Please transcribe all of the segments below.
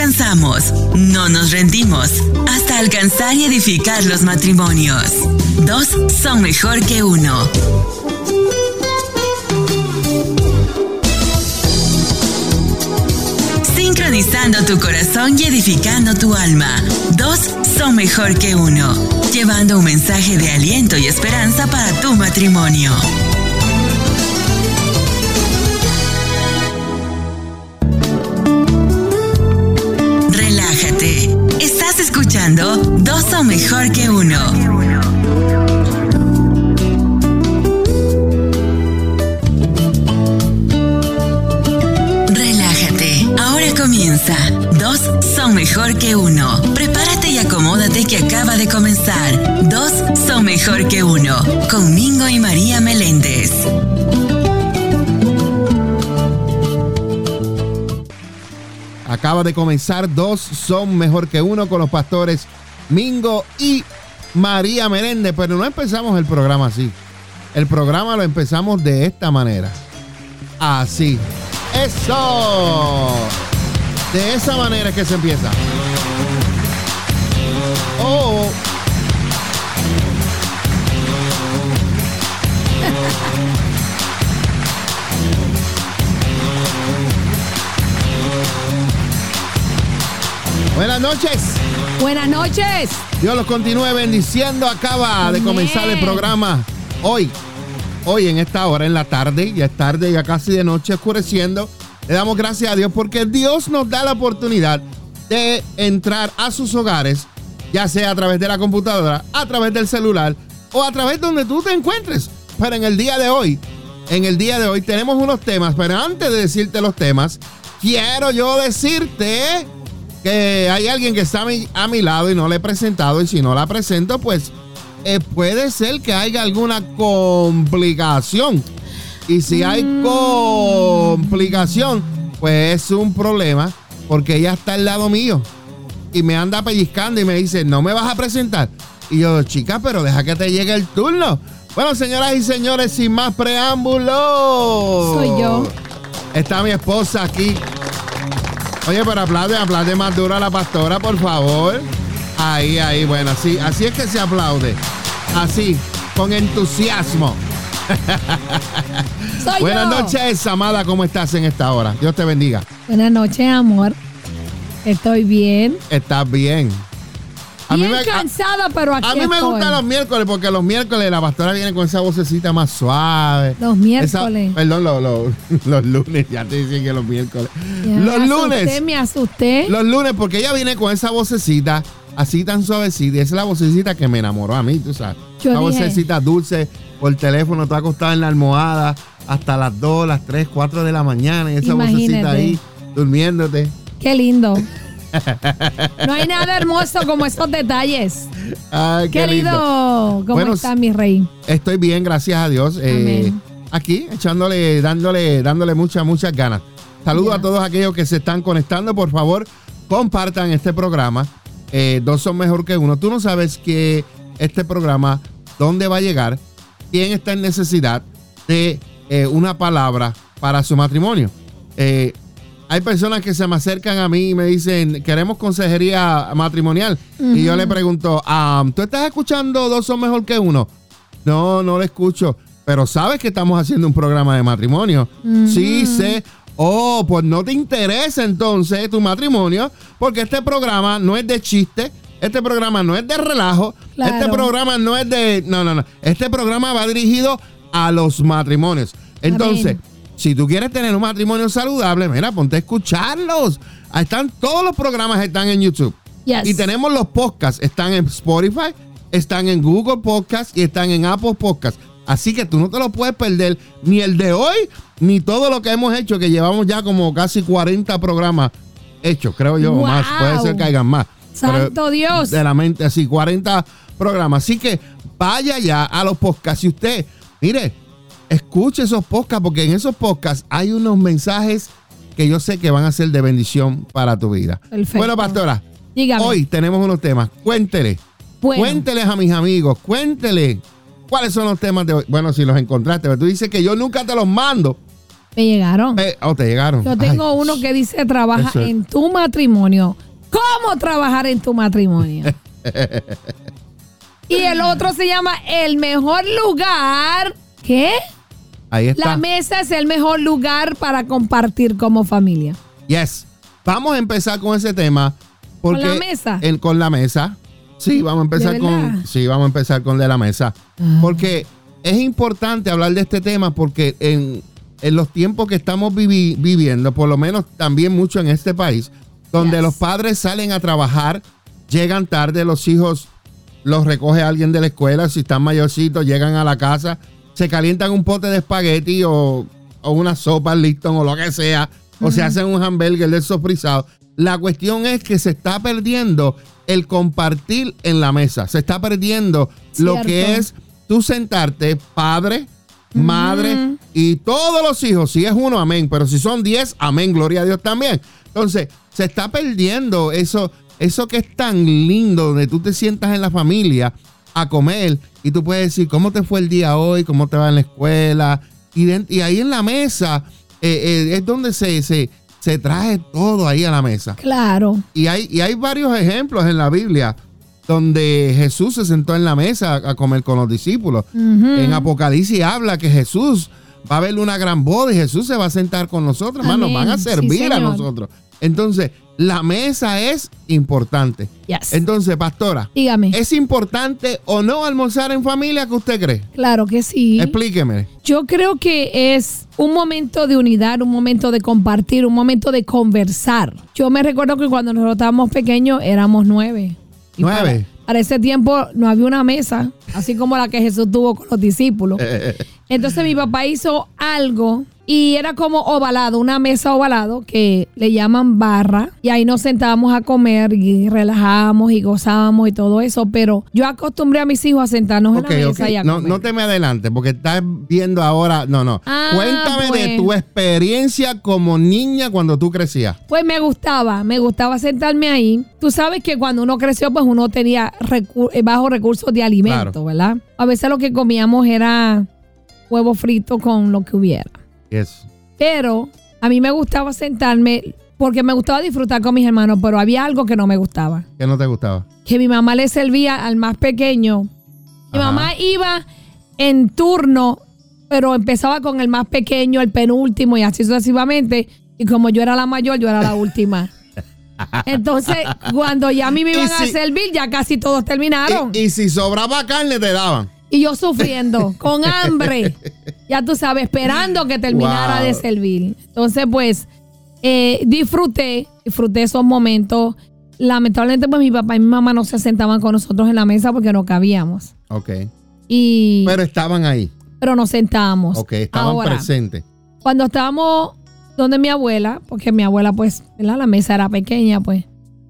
cansamos, no nos rendimos, hasta alcanzar y edificar los matrimonios. Dos son mejor que uno. Sincronizando tu corazón y edificando tu alma. Dos son mejor que uno. Llevando un mensaje de aliento y esperanza para tu matrimonio. Dos son mejor que Acaba de comenzar Dos son mejor que uno con los pastores Mingo y María Meléndez, pero no empezamos el programa así. El programa lo empezamos de esta manera. Así. Eso. De esa manera que se empieza. Oh. Buenas noches. Buenas noches. Dios los continúe bendiciendo. Acaba de comenzar el programa hoy. Hoy en esta hora, en la tarde, ya es tarde, ya casi de noche, oscureciendo. Le damos gracias a Dios porque Dios nos da la oportunidad de entrar a sus hogares, ya sea a través de la computadora, a través del celular o a través de donde tú te encuentres. Pero en el día de hoy, en el día de hoy tenemos unos temas, pero antes de decirte los temas, quiero yo decirte que hay alguien que está a mi, a mi lado y no le he presentado y si no la presento, pues eh, puede ser que haya alguna complicación. Y si hay complicación, pues es un problema porque ella está al lado mío y me anda pellizcando y me dice, no me vas a presentar. Y yo, chica, pero deja que te llegue el turno. Bueno, señoras y señores, sin más preámbulos. Soy yo. Está mi esposa aquí. Oye, pero aplaude, aplaude más duro a la pastora, por favor. Ahí, ahí, bueno, así, así es que se aplaude. Así, con entusiasmo. Soy Buenas yo. noches, amada, ¿cómo estás en esta hora? Dios te bendiga. Buenas noches, amor. Estoy bien. Estás bien. Bien me- a- cansada, pero aquí A mí me estoy. gustan los miércoles porque los miércoles la pastora viene con esa vocecita más suave. Los miércoles. Esa- perdón, lo- lo- los lunes, ya te dicen que los miércoles. Ya, los me lunes. asusté, me asusté. Los lunes, porque ella viene con esa vocecita así tan suavecita. Y esa es la vocecita que me enamoró a mí, tú sabes. Yo dije- vocecita dulce por teléfono, tú acostada en la almohada hasta las 2, las 3, 4 de la mañana. Y esa vocecita Imagínate. ahí durmiéndote. Qué lindo. No hay nada hermoso como esos detalles. Ay, qué, Qué lindo. lindo. ¿Cómo Bueno, está mi rey? Estoy bien, gracias a Dios. Eh, aquí, echándole, dándole, dándole muchas, muchas ganas. Saludos a todos aquellos que se están conectando. Por favor, compartan este programa. Eh, dos son mejor que uno. Tú no sabes que este programa, dónde va a llegar, quién está en necesidad de eh, una palabra para su matrimonio. Eh, hay personas que se me acercan a mí y me dicen, queremos consejería matrimonial. Y yo le pregunto, ah, ¿tú estás escuchando Dos son mejor que uno? No, no lo escucho. Pero sabes que estamos haciendo un programa de matrimonio. Sí, sé. Oh, pues no te interesa entonces tu matrimonio, porque este programa no es de chiste, este programa no es de relajo, Claro. este programa no es de... No, no, no. Este programa va dirigido a los matrimonios. Entonces, Amén. Si tú quieres tener un matrimonio saludable, mira, ponte a escucharlos. Ahí están, todos los programas están en YouTube. Yes. Y tenemos los podcasts, están en Spotify, están en Google Podcasts y están en Apple Podcasts. Así que tú no te lo puedes perder, ni el de hoy, ni todo lo que hemos hecho, que llevamos ya como casi 40 programas hechos, creo yo, o Wow. más. Puede ser que hayan más. Santo Pero Dios. De la mente, así, 40 programas. Así que vaya ya a los podcasts. Y usted, mire, escuche esos podcasts, porque en esos podcasts hay unos mensajes que yo sé que van a ser de bendición para tu vida. Perfecto. Bueno, pastora, Dígame. Hoy tenemos unos temas. Cuéntele. Bueno. Cuénteles a mis amigos. Cuéntele. ¿Cuáles son los temas de hoy? Bueno, si los encontraste. Pero tú dices que yo nunca te los mando. Me llegaron. Eh, oh, te llegaron. Yo tengo Ay, uno que dice trabaja es- en tu matrimonio. ¿Cómo trabajar en tu matrimonio? y el otro se llama el mejor lugar. ¿Qué? Ahí está. La mesa es el mejor lugar para compartir como familia. Yes. Vamos a empezar con ese tema. Porque ¿Con la mesa? en- con la mesa. Sí, vamos a empezar ¿De con. Sí, vamos a empezar con de la mesa. Ah. Porque es importante hablar de este tema porque en, en los tiempos que estamos vivi- viviendo, por lo menos también mucho en este país, donde Yes. los padres salen a trabajar, llegan tarde, los hijos los recoge alguien de la escuela, si están mayorcitos, llegan a la casa, se calientan un pote de espagueti o, o una sopa Lipton o lo que sea, o se hacen un hamburger de sofrizado. La cuestión es que se está perdiendo el compartir en la mesa, se está perdiendo lo que es tú sentarte, padre, madre y todos los hijos, si es uno, amén, pero si son diez, amén, gloria a Dios también. Entonces, se está perdiendo eso, eso que es tan lindo, donde tú te sientas en la familia a comer y tú puedes decir cómo te fue el día hoy, cómo te va en la escuela. Y, de- y ahí en la mesa eh, eh, es donde se, se, se trae todo ahí a la mesa. Claro. Y hay, y hay varios ejemplos en la Biblia donde Jesús se sentó en la mesa a, comer con los discípulos. En Apocalipsis habla que Jesús va a haber una gran boda y Jesús se va a sentar con nosotros, hermano, van a Sí, servir a nosotros. Entonces, la mesa es importante. Yes. Entonces, pastora, Dígame. ¿es importante o no almorzar en familia? ¿Qué usted cree? Claro que sí. Explíqueme. Yo creo que es un momento de unidad, un momento de compartir, un momento de conversar. Yo me recuerdo que cuando nosotros estábamos pequeños éramos nueve. Y ¿Nueve? Para, para ese tiempo no había una mesa, así como la que Jesús tuvo con los discípulos. Entonces mi papá hizo algo y era como ovalado, una mesa ovalado que le llaman barra. Y ahí nos sentábamos a comer y relajábamos y gozábamos y todo eso. Pero yo acostumbré a mis hijos a sentarnos en la mesa y a No, comer. no te me adelantes porque estás viendo ahora. No, no. Ah, Cuéntame de pues. tu experiencia como niña cuando tú crecías. Pues me gustaba, me gustaba sentarme ahí. Tú sabes que cuando uno creció, pues uno tenía recu- eh, bajos recursos de alimento, Claro. ¿verdad? A veces lo que comíamos era huevo frito con lo que hubiera. Yes. Pero a mí me gustaba sentarme porque me gustaba disfrutar con mis hermanos, pero había algo que no me gustaba. ¿Qué no te gustaba? Que mi mamá le servía al más pequeño. Mi Ajá. mamá iba en turno, pero empezaba con el más pequeño, el penúltimo y así sucesivamente. Y como yo era la mayor, yo era la última. Entonces, cuando ya a mí me iban a servir, ya casi todos terminaron. Y, y si sobraba carne, te daban. Y yo sufriendo, con hambre. Ya tú sabes, esperando que terminara Wow. de servir. Entonces, pues, eh, disfruté, disfruté esos momentos. Lamentablemente, pues mi papá y mi mamá no se sentaban con nosotros en la mesa porque no cabíamos. Ok. Y, pero, Pero estaban ahí. nos sentábamos. Ok, estaban Ahora, presentes. Cuando estábamos donde mi abuela, porque mi abuela, pues, ¿verdad? la mesa era pequeña, pues,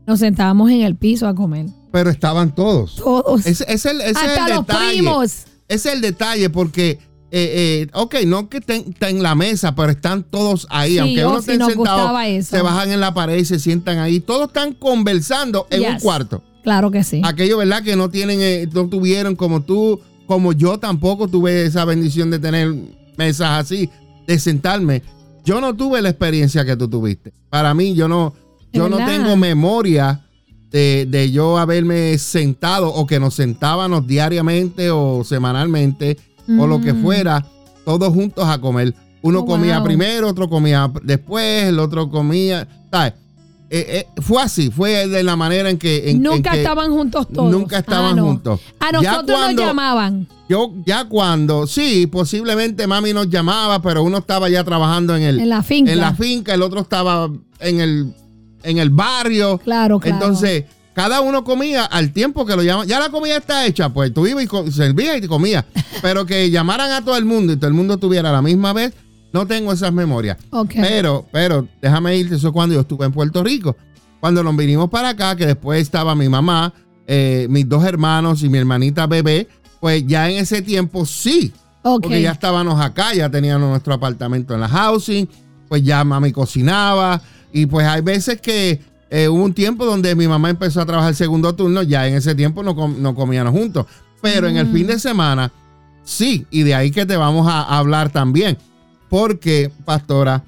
nos sentábamos en el piso a comer. Pero estaban todos. Todos. Ese es el, es hasta el los detalle. primos. Es el detalle porque, eh, eh, ok, no que estén estén en la mesa, pero están todos ahí. Sí, Aunque uno sí, esté sentado, se bajan en la pared y se sientan ahí. Todos están conversando en un cuarto. Claro que sí. Aquellos, ¿verdad? Que no tienen, eh, no tuvieron como tú, como yo tampoco tuve esa bendición de tener mesas así, de sentarme. Yo no tuve la experiencia que tú tuviste. Para mí, yo no, yo no tengo memoria de, de yo haberme sentado o que nos sentábamos diariamente o semanalmente o lo que Mm. fuera, todos juntos a comer. Uno Oh, comía wow. primero, otro comía después, el otro comía. ¿sabes? Eh, eh, fue así, fue de la manera en que. en- en Nunca que estaban juntos todos. Nunca estaban Ah, no. juntos. A Ya nosotros cuando- nos llamaban. Yo, ya cuando, sí, posiblemente mami nos llamaba, pero uno estaba ya trabajando en el, En la finca. en la finca, el otro estaba en el, en el barrio. Claro, claro. Entonces, cada uno comía al tiempo que lo llaman. Ya la comida está hecha, pues tú ibas y servías y te comías. Pero que llamaran a todo el mundo y todo el mundo tuviera la misma vez, no tengo esas memorias. Ok. Pero, pero, déjame irte, eso es cuando yo estuve en Puerto Rico. Cuando nos vinimos para acá, que después estaba mi mamá, eh, mis dos hermanos y mi hermanita bebé, pues ya en ese tiempo sí. Ok. Porque ya estábamos acá, ya teníamos nuestro apartamento en la housing, pues ya mami cocinaba. Y pues hay veces que eh, hubo un tiempo donde mi mamá empezó a trabajar el segundo turno, ya en ese tiempo no, com- no comíamos juntos. Pero en el Mm. fin de semana, sí, y de ahí que te vamos a hablar también. porque, pastora,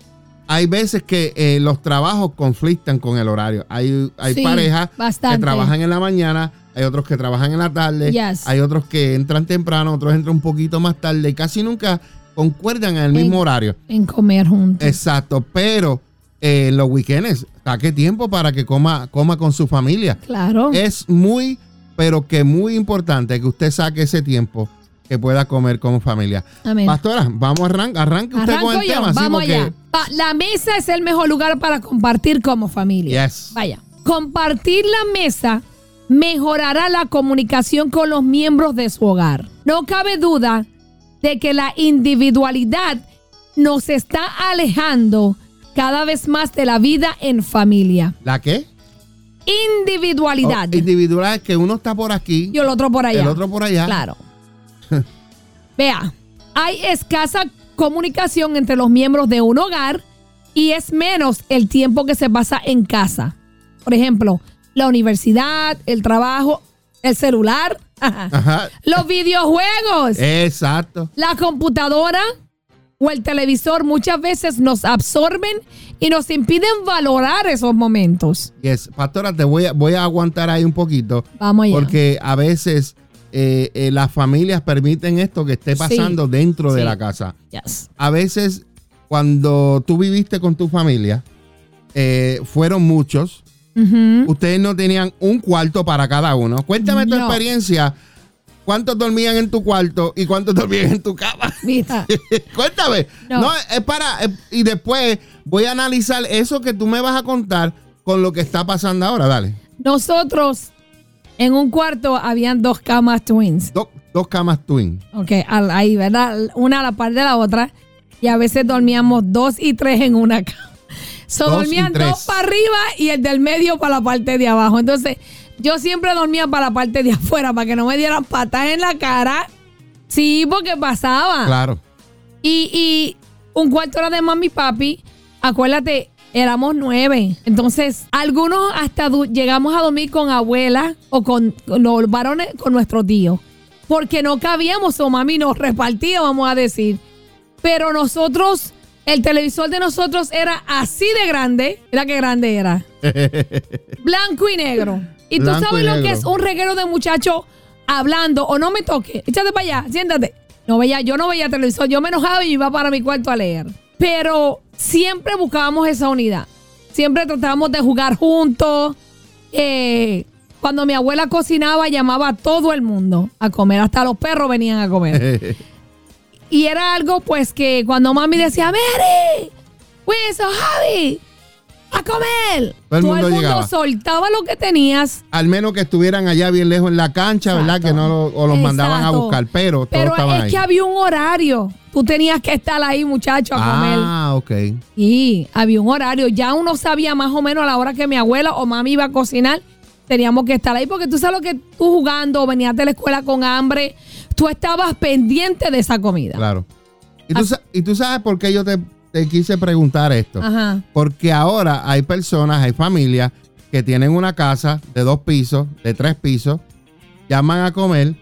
hay veces que eh, los trabajos conflictan con el horario. Hay, hay Sí, parejas que trabajan en la mañana, hay otros que trabajan en la tarde, Yes. hay otros que entran temprano, otros entran un poquito más tarde y casi nunca concuerdan en el mismo horario. En comer juntos. Exacto, pero eh, los weekends, saque tiempo para que coma, coma con su familia. Claro. Es muy, pero que muy importante que usted saque ese tiempo que pueda comer como familia. Amén. Pastora, vamos a arrancar. Arranque usted Arranco con el yo, tema. vamos allá. La mesa es el mejor lugar para compartir como familia. Yes. Vaya. Compartir la mesa mejorará la comunicación con los miembros de su hogar. No cabe duda de que la individualidad nos está alejando cada vez más de la vida en familia. ¿La qué? Individualidad. Oh, individual, que uno está por aquí, y el otro por allá. el otro por allá. Claro. Vea, hay escasa comunicación entre los miembros de un hogar y es menos el tiempo que se pasa en casa. Por ejemplo, la universidad, el trabajo, el celular, Ajá. los videojuegos, Exacto. la computadora o el televisor muchas veces nos absorben y nos impiden valorar esos momentos. Yes. Pastora, te voy a, voy a aguantar ahí un poquito. Vamos allá. Porque a veces eh, eh, las familias permiten esto que esté Sí. pasando dentro de la casa. Yes. A veces, cuando tú viviste con tu familia, eh, fueron muchos. Ustedes no tenían un cuarto para cada uno. Cuéntame tu experiencia. ¿Cuántos dormían en tu cuarto y cuántos dormían en tu cama? Mira. Cuéntame. No. No. es para. y después voy a analizar eso que tú me vas a contar con lo que está pasando ahora. Dale. Nosotros en un cuarto habían dos camas twins. Do- dos camas twin. Ok, ahí, ¿verdad? Una a la par de la otra. Y a veces dormíamos dos y tres en una cama. So, Dos dormían dos para arriba y el del medio para la parte de abajo. Entonces, yo siempre dormía para la parte de afuera para que no me dieran patas en la cara. Sí, porque pasaba. Claro. Y, y un cuarto era de mami y papi. Acuérdate, éramos nueve. Entonces, algunos hasta llegamos a dormir con abuela o con, los varones, con nuestro tío. Porque no cabíamos, o mami nos repartía, vamos a decir. Pero nosotros, el televisor de nosotros era así de grande. Mira qué grande era. Blanco y negro. Y tú Blanco sabes y lo que es un reguero de muchachos hablando o no me toque. Échate para allá, siéntate. No veía, yo no veía televisor, yo me enojaba y iba para mi cuarto a leer. Pero siempre buscábamos esa unidad. Siempre tratábamos de jugar juntos. Eh, cuando mi abuela cocinaba, llamaba a todo el mundo a comer. Hasta los perros venían a comer. Y era algo, pues, que cuando mami decía, Mary, Wilson, Javi, a comer. Todo el mundo soltaba lo que tenías. Al menos que estuvieran allá bien lejos en la cancha, ¿verdad? Que no lo- o los mandaban a buscar, pero Pero es ahí. que había un horario. Tú tenías que estar ahí, muchacho, a comer. ah, ok. Y había un horario. Ya uno sabía más o menos a la hora que mi abuela o mami iba a cocinar. Teníamos que estar ahí porque tú sabes lo que tú jugando, venías de la escuela con hambre. Tú estabas pendiente de esa comida. Claro. ¿Y tú, y tú sabes por qué yo te, te quise preguntar esto? Ajá. Porque ahora hay personas, hay familias que tienen una casa de dos pisos, de tres pisos, llaman a comer,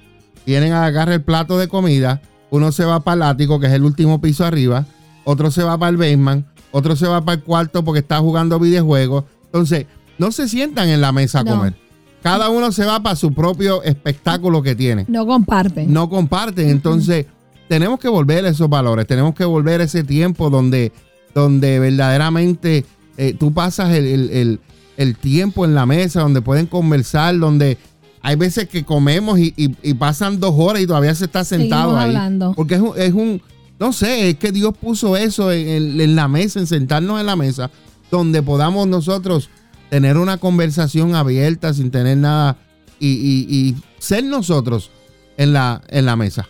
vienen a agarrar el plato de comida, uno se va para el ático, que es el último piso arriba, otro se va para el basement, otro se va para el cuarto porque está jugando videojuegos. Entonces, no se sientan en la mesa a No. comer. Cada uno se va para su propio espectáculo que tiene No comparten. no comparten. Entonces, tenemos que volver a esos valores, tenemos que volver a ese tiempo donde, donde verdaderamente eh, tú pasas el, el- el- el tiempo en la mesa, donde pueden conversar, donde hay veces que comemos y, y- y pasan dos horas y todavía se está sentado Seguimos ahí. hablando. Porque es un, es un- no sé, es que Dios puso eso en, en- en la mesa, en sentarnos en la mesa, donde podamos nosotros tener una conversación abierta sin tener nada y, y- y ser nosotros en la, en la mesa.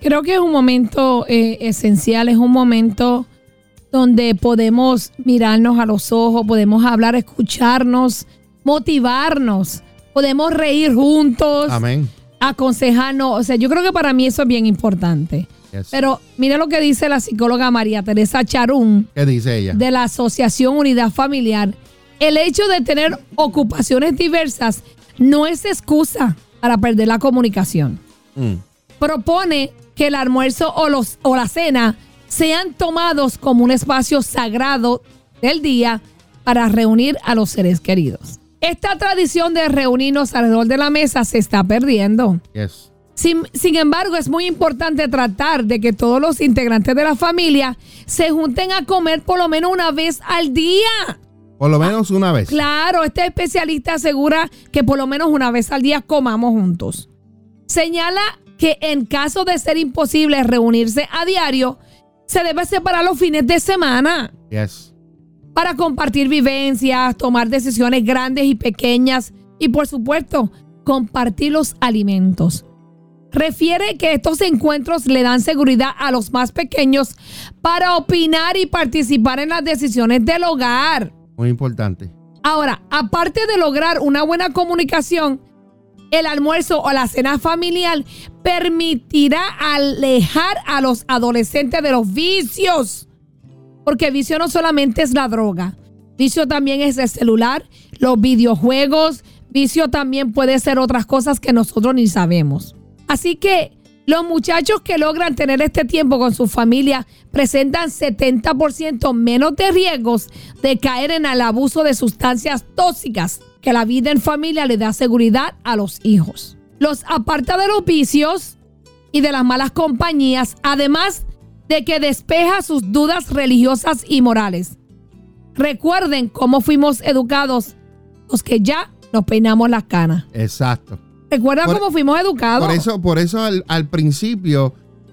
Creo que es un momento eh, esencial, es un momento donde podemos mirarnos a los ojos, podemos hablar, escucharnos, motivarnos, podemos reír juntos, Amén. aconsejarnos. O sea, yo creo que para mí eso es bien importante. Yes. Pero mira lo que dice la psicóloga María Teresa Charún ¿Qué dice ella? de la Asociación Unidad Familiar. El hecho de tener ocupaciones diversas no es excusa para perder la comunicación Mm. Propone que el almuerzo o, los, o la cena sean tomados como un espacio sagrado del día para reunir a los seres queridos. Esta tradición de reunirnos alrededor de la mesa se está perdiendo. Yes. Sin, sin, embargo, es muy importante tratar de que todos los integrantes de la familia se junten a comer por lo menos una vez al día. Por lo menos una vez. Claro, este especialista asegura que por lo menos una vez al día comamos juntos. Señala que en caso de ser imposible reunirse a diario, se debe separar los fines de semana. Yes. Para compartir vivencias, tomar decisiones grandes y pequeñas y por supuesto, compartir los alimentos. Refiere que estos encuentros le dan seguridad a los más pequeños para opinar y participar en las decisiones del hogar. Muy importante. Ahora, aparte de lograr una buena comunicación, el almuerzo o la cena familiar permitirá alejar a los adolescentes de los vicios. Porque vicio no solamente es la droga, vicio también es el celular, los videojuegos, vicio también puede ser otras cosas que nosotros ni sabemos. Así que los muchachos que logran tener este tiempo con su familia presentan 70% menos de riesgos de caer en el abuso de sustancias tóxicas, que la vida en familia le da seguridad a los hijos. Los aparta de los vicios y de las malas compañías, además de que despeja sus dudas religiosas y morales. Recuerden cómo fuimos educados los que ya nos peinamos las canas. Exacto. Recuerda cómo fuimos educados. Por eso, por eso al, al principio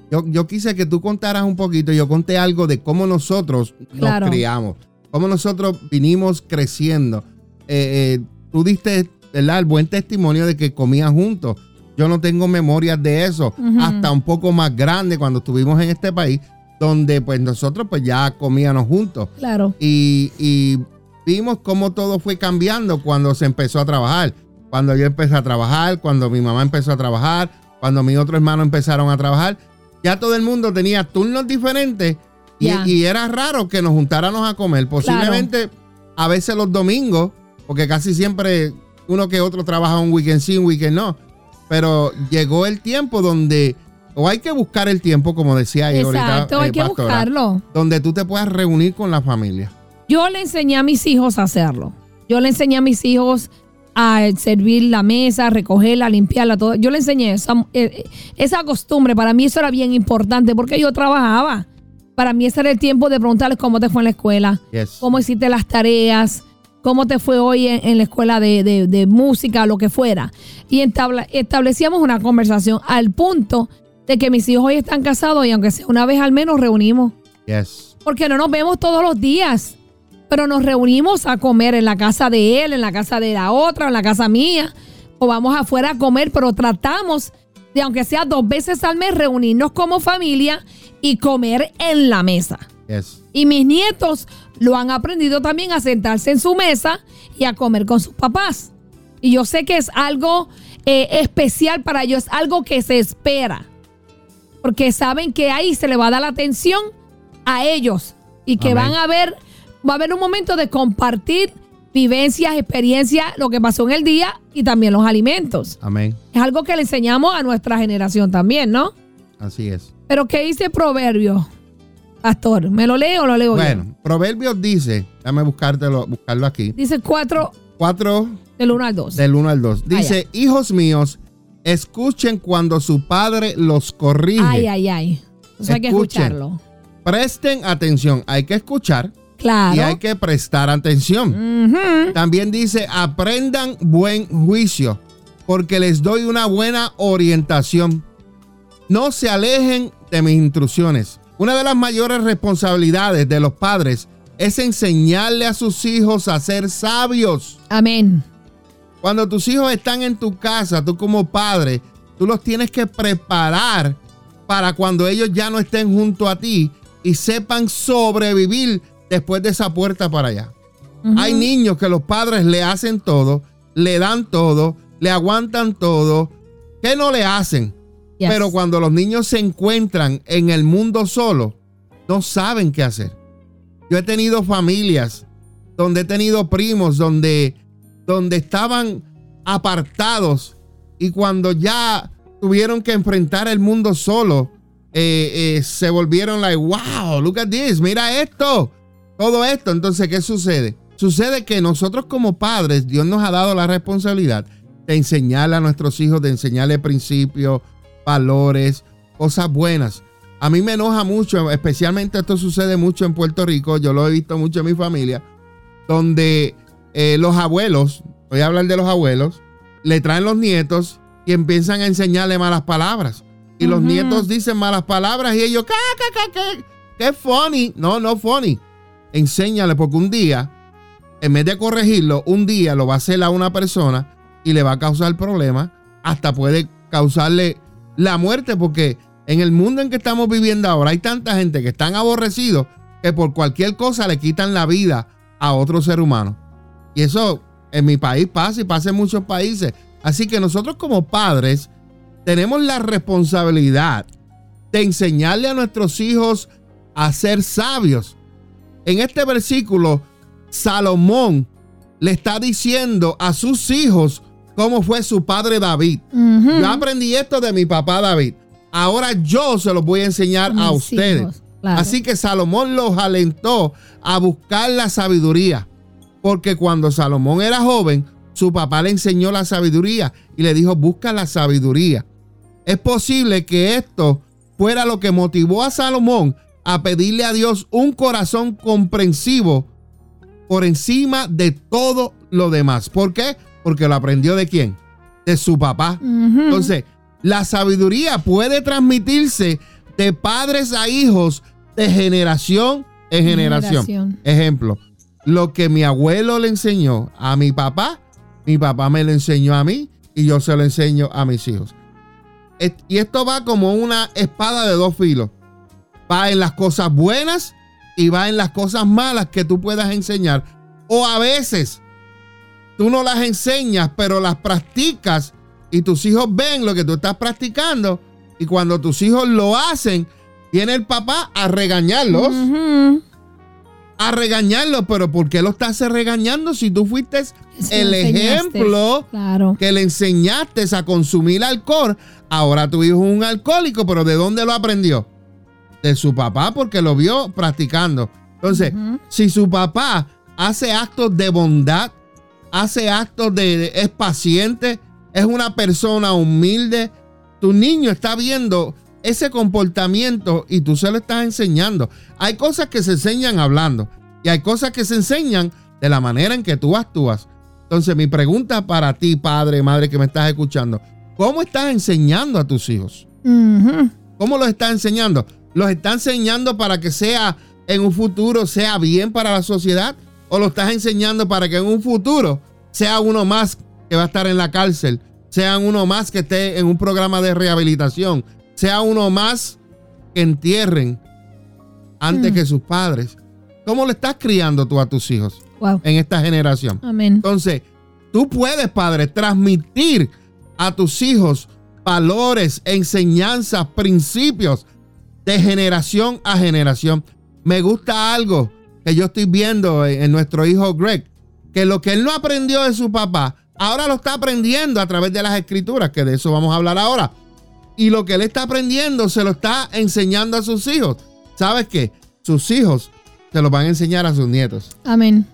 yo, yo, quise que tú contaras un poquito. Yo conté algo de cómo nosotros Claro. nos criamos, cómo nosotros vinimos creciendo. Eh, eh, tú diste ¿verdad? el buen testimonio de que comían juntos. Yo no tengo memorias de eso. Hasta un poco más grande cuando estuvimos en este país, donde pues nosotros pues ya comíamos juntos. Claro. Y, y vimos cómo todo fue cambiando cuando se empezó a trabajar. Cuando yo empecé a trabajar, cuando mi mamá empezó a trabajar, cuando mis otros hermanos empezaron a trabajar. Ya todo el mundo tenía turnos diferentes y era raro que nos juntáramos a comer. Posiblemente a veces los domingos, porque casi siempre uno que otro trabaja un weekend sí, un weekend no. Pero llegó el tiempo donde, o hay que buscar el tiempo, como decía ahorita, Exacto, hay eh, que pastora, buscarlo. donde tú te puedas reunir con la familia. Yo le enseñé a mis hijos a hacerlo. Yo le enseñé a mis hijos a servir la mesa, a recogerla, a limpiarla, todo. Yo le enseñé esa, eh, esa costumbre. Para mí eso era bien importante porque yo trabajaba. Para mí ese era el tiempo de preguntarles cómo te fue en la escuela, Yes. cómo hiciste las tareas, cómo te fue hoy en, en la escuela de, de- de música, lo que fuera. Y entabla- establecíamos una conversación al punto de que mis hijos hoy están casados y aunque sea una vez al menos reunimos Yes. porque no nos vemos todos los días, pero nos reunimos a comer en la casa de él, en la casa de la otra, en la casa mía, o vamos afuera a comer, pero tratamos de, aunque sea dos veces al mes, reunirnos como familia y comer en la mesa. Yes. Y mis nietos lo han aprendido también a sentarse en su mesa y a comer con sus papás. Y yo sé que es algo eh, especial para ellos, algo que se espera. Porque saben que ahí se le va a dar la atención a ellos y que Amén. van a ver, va a haber un momento de compartir vivencias, experiencias, lo que pasó en el día y también los alimentos. Amén. Es algo que le enseñamos a nuestra generación también, ¿no? Así es. Pero ¿qué dice Proverbio, Pastor? ¿Me lo leo o lo leo yo? Bueno, Proverbios dice, déjame buscártelo, buscarlo aquí. Dice 4 4 del 1 al 2. del 1 al 2. Dice, hijos míos, escuchen cuando su padre los corrige. Ay, ay, ay. Entonces hay que escucharlo. Presten atención. Hay que escuchar Claro. y hay que prestar atención. También dice, aprendan buen juicio, porque les doy una buena orientación. No se alejen de mis instrucciones. Una de las mayores responsabilidades de los padres es enseñarle a sus hijos a ser sabios. Amén. Cuando tus hijos están en tu casa, tú como padre, tú los tienes que preparar para cuando ellos ya no estén junto a ti y sepan sobrevivir después de esa puerta para allá. Hay niños que los padres le hacen todo, le dan todo, le aguantan todo. ¿Qué no le hacen? Pero cuando los niños se encuentran en el mundo solo, no saben qué hacer. Yo he tenido familias donde he tenido primos donde, donde estaban apartados y cuando ya tuvieron que enfrentar el mundo solo, eh, eh, se volvieron like, wow, look at this, mira esto, todo esto. Entonces, ¿qué sucede? Sucede que nosotros como padres, Dios nos ha dado la responsabilidad de enseñarle a nuestros hijos, de enseñarle principios, valores, cosas buenas. A mí me enoja mucho, especialmente esto sucede mucho en Puerto Rico, yo lo he visto mucho en mi familia, donde eh, los abuelos, voy a hablar de los abuelos, le traen los nietos y empiezan a enseñarle malas palabras. Y los nietos dicen malas palabras y ellos, ¿qué, qué, qué, qué, funny? No, no funny. Enséñale porque un día, en vez de corregirlo, un día lo va a hacer a una persona y le va a causar problemas, hasta puede causarle la muerte porque en el mundo en que estamos viviendo ahora hay tanta gente que están aborrecidos que por cualquier cosa le quitan la vida a otro ser humano. Y eso en mi país pasa y pasa en muchos países. Así que nosotros como padres tenemos la responsabilidad de enseñarle a nuestros hijos a ser sabios. En este versículo, Salomón le está diciendo a sus hijos cómo fue su padre David. Yo aprendí esto de mi papá David. Ahora yo se los voy a enseñar a, ustedes. Así que Salomón los alentó a buscar la sabiduría. Porque cuando Salomón era joven, su papá le enseñó la sabiduría y le dijo, busca la sabiduría. Es posible que esto fuera lo que motivó a Salomón a pedirle a Dios un corazón comprensivo por encima de todo lo demás. ¿Por qué? Porque lo aprendió de quién? De su papá. Entonces, la sabiduría puede transmitirse de padres a hijos de generación en generación. Ejemplo, lo que mi abuelo le enseñó a mi papá, mi papá me lo enseñó a mí y yo se lo enseño a mis hijos. Y esto va como una espada de dos filos. Va en las cosas buenas y va en las cosas malas que tú puedas enseñar. O a veces tú no las enseñas, pero las practicas y tus hijos ven lo que tú estás practicando. Y cuando tus hijos lo hacen, viene el papá a regañarlos a regañarlo, pero ¿por qué lo estás regañando si tú fuiste el ejemplo que le enseñaste a consumir alcohol? Ahora tu hijo es un alcohólico, pero ¿de dónde lo aprendió? De su papá porque lo vio practicando. Entonces, si su papá hace actos de bondad, hace actos de, es paciente, es una persona humilde, tu niño está viendo ese comportamiento y tú se lo estás enseñando. Hay cosas que se enseñan hablando y hay cosas que se enseñan de la manera en que tú actúas. Entonces mi pregunta para ti, padre, madre que me estás escuchando, ¿cómo estás enseñando a tus hijos? ¿Cómo los estás enseñando? ¿Los estás enseñando para que sea en un futuro, sea bien para la sociedad? ¿O lo estás enseñando para que en un futuro sea uno más que va a estar en la cárcel? Sea uno más que esté en un programa de rehabilitación, sea uno más que entierren antes mm. que sus padres. ¿Cómo le estás criando tú a tus hijos en esta generación? Amén. Entonces, tú puedes, padre, transmitir a tus hijos valores, enseñanzas, principios de generación a generación. Me gusta algo que yo estoy viendo en, en nuestro hijo Greg, que lo que él no aprendió de su papá, ahora lo está aprendiendo a través de las escrituras, que de eso vamos a hablar ahora y lo que él está aprendiendo se lo está enseñando a sus hijos. ¿Sabes qué? Sus hijos se lo van a enseñar a sus nietos. Amén.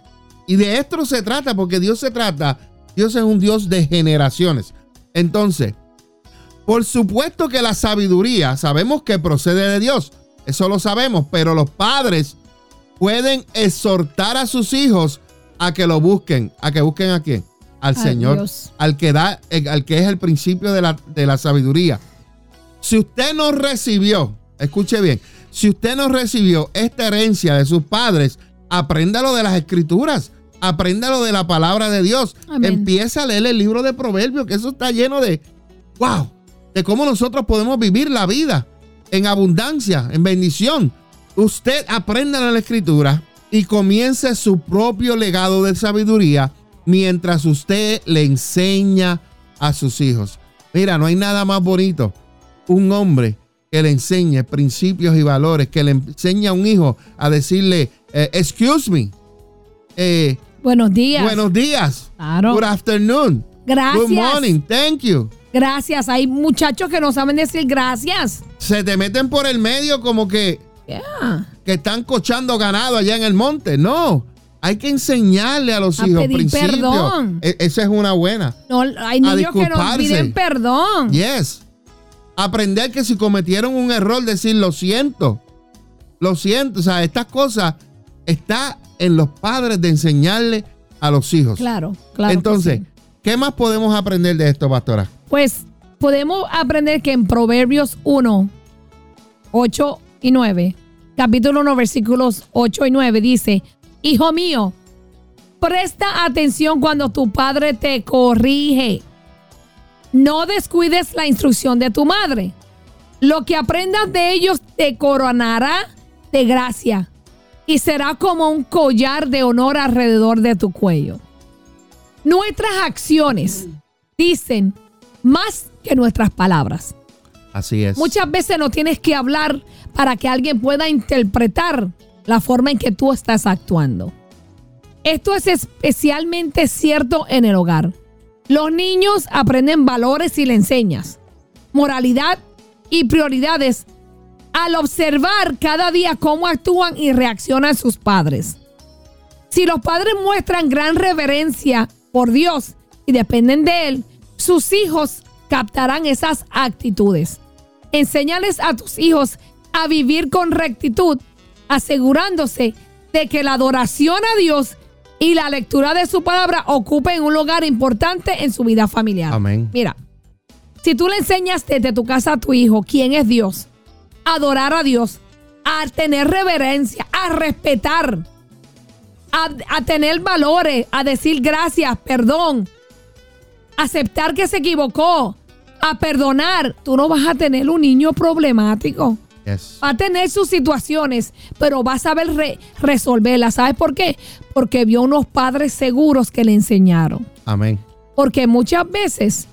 Y de esto se trata, porque Dios se trata, Dios es un Dios de generaciones. Entonces, por supuesto que la sabiduría sabemos que procede de Dios, eso lo sabemos, pero los padres pueden exhortar a sus hijos a que lo busquen, a que busquen a quién, al Señor, al que da, al que es el principio de la, de la sabiduría. Si usted no recibió, escuche bien, si usted no recibió esta herencia de sus padres, apréndalo de las escrituras, apréndalo de la palabra de Dios. Empieza a leer el libro de Proverbios, que eso está lleno de, wow, de cómo nosotros podemos vivir la vida en abundancia, en bendición. Usted aprenda la escritura y comience su propio legado de sabiduría mientras usted le enseña a sus hijos. Mira, no hay nada más bonito un hombre que le enseñe principios y valores, que le enseñe a un hijo a decirle, eh, excuse me. Eh, buenos días. Buenos días. Good afternoon. Gracias. Good morning. Thank you. Gracias. Hay muchachos que no saben decir gracias. Se te meten por el medio como que, Yeah. que están cochando ganado allá en el monte. No. Hay que enseñarle a los A hijos pedir principios. perdón. E- esa es una buena. No, hay niños que nos piden perdón. Yes. Aprender que si cometieron un error, decir lo siento. Lo siento. O sea, estas cosas está en los padres de enseñarle a los hijos. Claro, claro. Entonces, sí. ¿qué más podemos aprender de esto, pastora? Pues podemos aprender que en Proverbios 1, 8 y 9, capítulo 1, versículos 8 y 9, dice, Hijo mío, presta atención cuando tu padre te corrige. No descuides la instrucción de tu madre. Lo que aprendas de ellos te coronará de gracia y será como un collar de honor alrededor de tu cuello. Nuestras acciones dicen más que nuestras palabras. Así es. Muchas veces no tienes que hablar para que alguien pueda interpretar la forma en que tú estás actuando. Esto es especialmente cierto en el hogar. Los niños aprenden valores y le enseñas, moralidad y prioridades al observar cada día cómo actúan y reaccionan sus padres. Si los padres muestran gran reverencia por Dios y dependen de Él, sus hijos captarán esas actitudes. Enséñales a tus hijos a vivir con rectitud, asegurándose de que la adoración a Dios y la lectura de su palabra ocupen un lugar importante en su vida familiar. Amén. Mira, si tú le enseñas desde tu casa a tu hijo quién es Dios, a adorar a Dios, a tener reverencia, a respetar, a, a tener valores, a decir gracias, perdón, aceptar que se equivocó, a perdonar, tú no vas a tener un niño problemático. Yes. Va a tener sus situaciones, pero va a saber re- resolverlas. ¿Sabes por qué? Porque vio unos padres seguros que le enseñaron. Amén. Porque muchas veces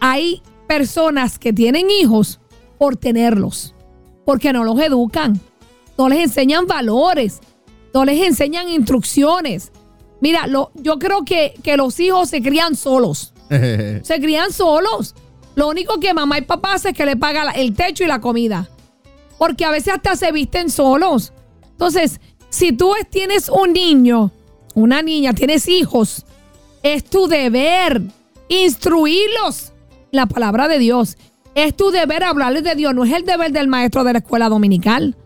hay personas que tienen hijos por tenerlos, porque no los educan, no les enseñan valores, no les enseñan instrucciones. Mira, lo- yo creo que, que los hijos se crían solos, se crían solos. Lo único que mamá y papá hace es que le paga la- el techo y la comida, porque a veces hasta se visten solos. Entonces, si tú es- tienes un niño, una niña, tienes hijos, es tu deber instruirlos la palabra de Dios. Es tu deber hablarles de Dios, no es el deber del maestro de la escuela dominical.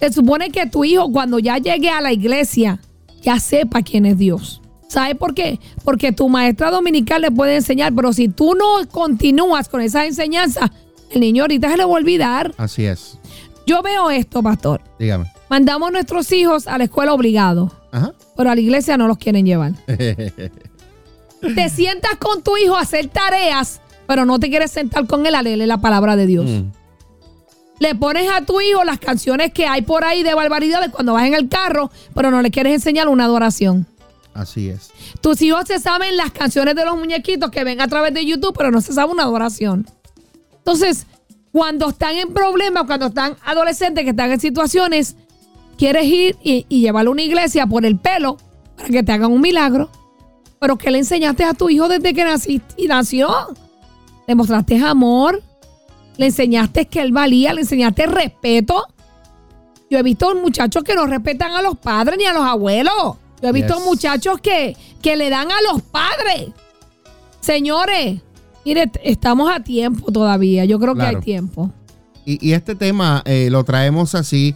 Se supone que tu hijo cuando ya llegue a la iglesia ya sepa quién es Dios. ¿Sabes por qué? Porque tu maestra dominical le puede enseñar, pero si tú no continúas con esa enseñanza, el niño ahorita se le va a olvidar. Así es. Yo veo esto, pastor. Dígame. Mandamos a nuestros hijos a la escuela obligado, Ajá. pero a la iglesia no los quieren llevar. te sientas con tu hijo a hacer tareas, pero no te quieres sentar con él a leerle la palabra de Dios. Mm. Le pones a tu hijo las canciones que hay por ahí de barbaridades cuando vas en el carro, pero no le quieres enseñar una adoración. Así es. Tus hijos se saben las canciones de los muñequitos que ven a través de YouTube, pero no se sabe una adoración. Entonces, cuando están en problemas, cuando están adolescentes que están en situaciones, quieres ir y, y llevarlo a una iglesia por el pelo para que te hagan un milagro. Pero ¿qué le enseñaste a tu hijo desde que naciste y nació? Le mostraste amor, le enseñaste que él valía, le enseñaste respeto. Yo he visto muchachos que no respetan a los padres ni a los abuelos. Yo he visto Yes. muchachos que, que le dan a los padres. Señores, mire, estamos a tiempo todavía. Yo creo que hay tiempo. Y, y este tema eh, lo traemos así.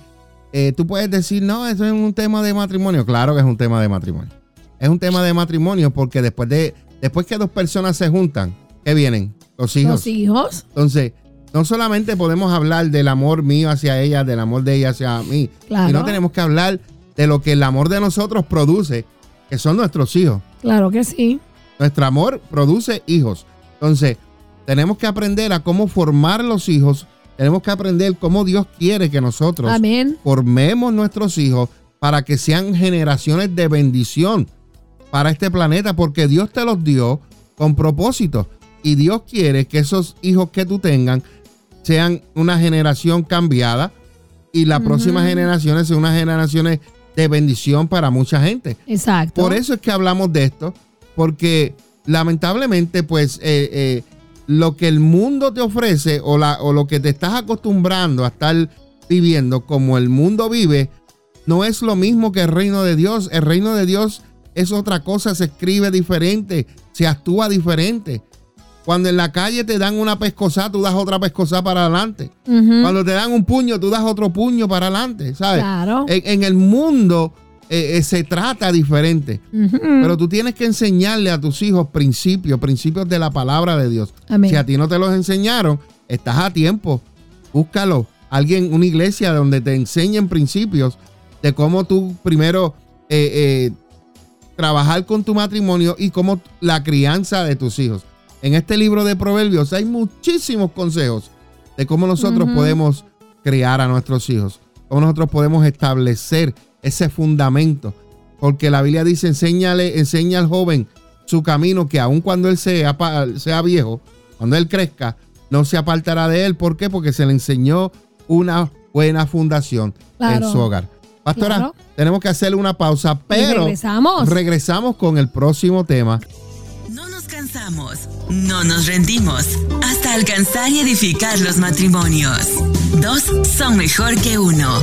Eh, tú puedes decir, no, eso es un tema de matrimonio. Claro que es un tema de matrimonio. Es un tema de matrimonio porque después de después que dos personas se juntan, ¿qué vienen? Los hijos. Los hijos. Entonces, no solamente podemos hablar del amor mío hacia ella, del amor de ella hacia mí, Claro. sino tenemos que hablar de lo que el amor de nosotros produce, que son nuestros hijos. Claro que sí. Nuestro amor produce hijos. Entonces, tenemos que aprender a cómo formar los hijos. Tenemos que aprender cómo Dios quiere que nosotros Amén. formemos nuestros hijos para que sean generaciones de bendición para este planeta, porque Dios te los dio con propósito. Y Dios quiere que esos hijos que tú tengan sean una generación cambiada y las próximas generaciones sean unas generaciones de bendición para mucha gente. Exacto. Por eso es que hablamos de esto, porque lamentablemente, pues, eh, eh, lo que el mundo te ofrece o, la, o lo que te estás acostumbrando a estar viviendo como el mundo vive, no es lo mismo que el reino de Dios. El reino de Dios es otra cosa, se escribe diferente, se actúa diferente. Cuando en la calle te dan una pescosa, tú das otra pescosa para adelante. Cuando te dan un puño, tú das otro puño para adelante, ¿sabes? Claro. En, el mundo eh, eh, se trata diferente. Pero tú tienes que enseñarle a tus hijos principios, principios de la palabra de Dios. Si a ti no te los enseñaron, estás a tiempo. Búscalo. Alguien, una iglesia donde te enseñen principios de cómo tú primero eh, trabajar con tu matrimonio y cómo la crianza de tus hijos. En este libro de Proverbios hay muchísimos consejos de cómo nosotros podemos criar a nuestros hijos, cómo nosotros podemos establecer ese fundamento. Porque la Biblia dice, enséñale, enseña al joven su camino, que aun cuando él sea, sea viejo, cuando él crezca, no se apartará de él. ¿Por qué? Porque se le enseñó una buena fundación en su hogar. Pastora, tenemos que hacerle una pausa, pero regresamos. regresamos con el próximo tema no nos rendimos hasta alcanzar y edificar los matrimonios. Dos son mejor que uno.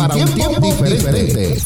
para un tiempo diferente.